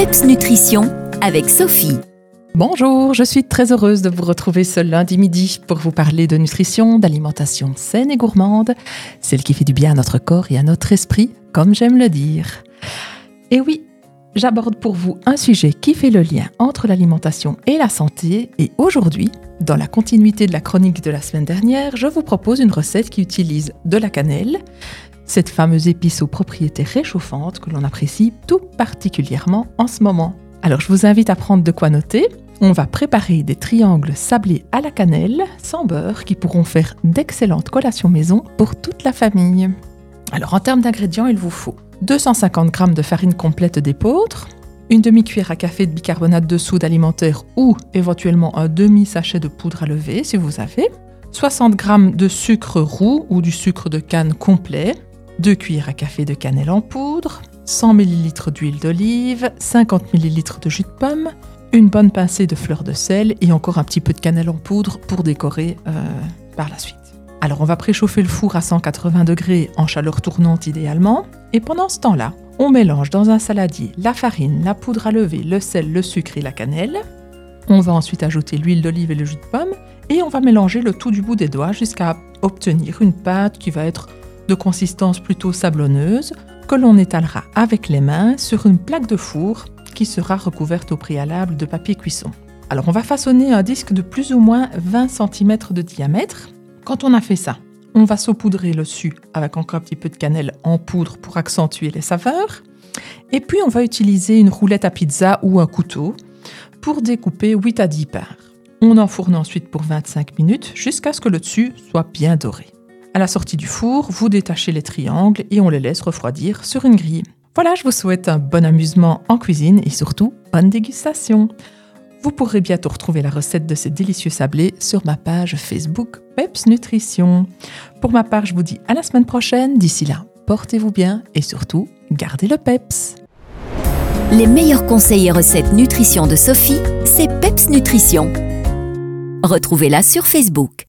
PEPS Nutrition avec Sophie. Bonjour, je suis très heureuse de vous retrouver ce lundi midi pour vous parler de nutrition, d'alimentation saine et gourmande, celle qui fait du bien à notre corps et à notre esprit, comme j'aime le dire. Et oui, j'aborde pour vous un sujet qui fait le lien entre l'alimentation et la santé, et aujourd'hui, dans la continuité de la chronique de la semaine dernière, je vous propose une recette qui utilise de la cannelle, cette fameuse épice aux propriétés réchauffantes que l'on apprécie tout particulièrement en ce moment. Alors je vous invite à prendre de quoi noter. On va préparer des triangles sablés à la cannelle, sans beurre, qui pourront faire d'excellentes collations maison pour toute la famille. Alors en termes d'ingrédients, il vous faut 250 g de farine complète d'épeautre, une demi-cuillère à café de bicarbonate de soude alimentaire ou éventuellement un demi-sachet de poudre à lever si vous avez, 60 g de sucre roux ou du sucre de canne complet, 2 cuillères à café de cannelle en poudre, 100 ml d'huile d'olive, 50 ml de jus de pomme, une bonne pincée de fleurs de sel et encore un petit peu de cannelle en poudre pour décorer euh, par la suite. Alors on va préchauffer le four à 180 degrés en chaleur tournante idéalement et pendant ce temps-là, on mélange dans un saladier la farine, la poudre à lever, le sel, le sucre et la cannelle. On va ensuite ajouter l'huile d'olive et le jus de pomme et on va mélanger le tout du bout des doigts jusqu'à obtenir une pâte qui va être consistance plutôt sablonneuse que l'on étalera avec les mains sur une plaque de four qui sera recouverte au préalable de papier cuisson. Alors on va façonner un disque de plus ou moins 20 cm de diamètre. Quand on a fait ça, on va saupoudrer le dessus avec encore un petit peu de cannelle en poudre pour accentuer les saveurs. Et puis on va utiliser une roulette à pizza ou un couteau pour découper 8 à 10 parts. On enfourne ensuite pour 25 minutes jusqu'à ce que le dessus soit bien doré. À la sortie du four, vous détachez les triangles et on les laisse refroidir sur une grille. Voilà, je vous souhaite un bon amusement en cuisine et surtout bonne dégustation. Vous pourrez bientôt retrouver la recette de ces délicieux sablés sur ma page Facebook Peps Nutrition. Pour ma part, je vous dis à la semaine prochaine. D'ici là, portez-vous bien et surtout, gardez le Peps. Les meilleurs conseils et recettes nutrition de Sophie, c'est Peps Nutrition. Retrouvez-la sur Facebook.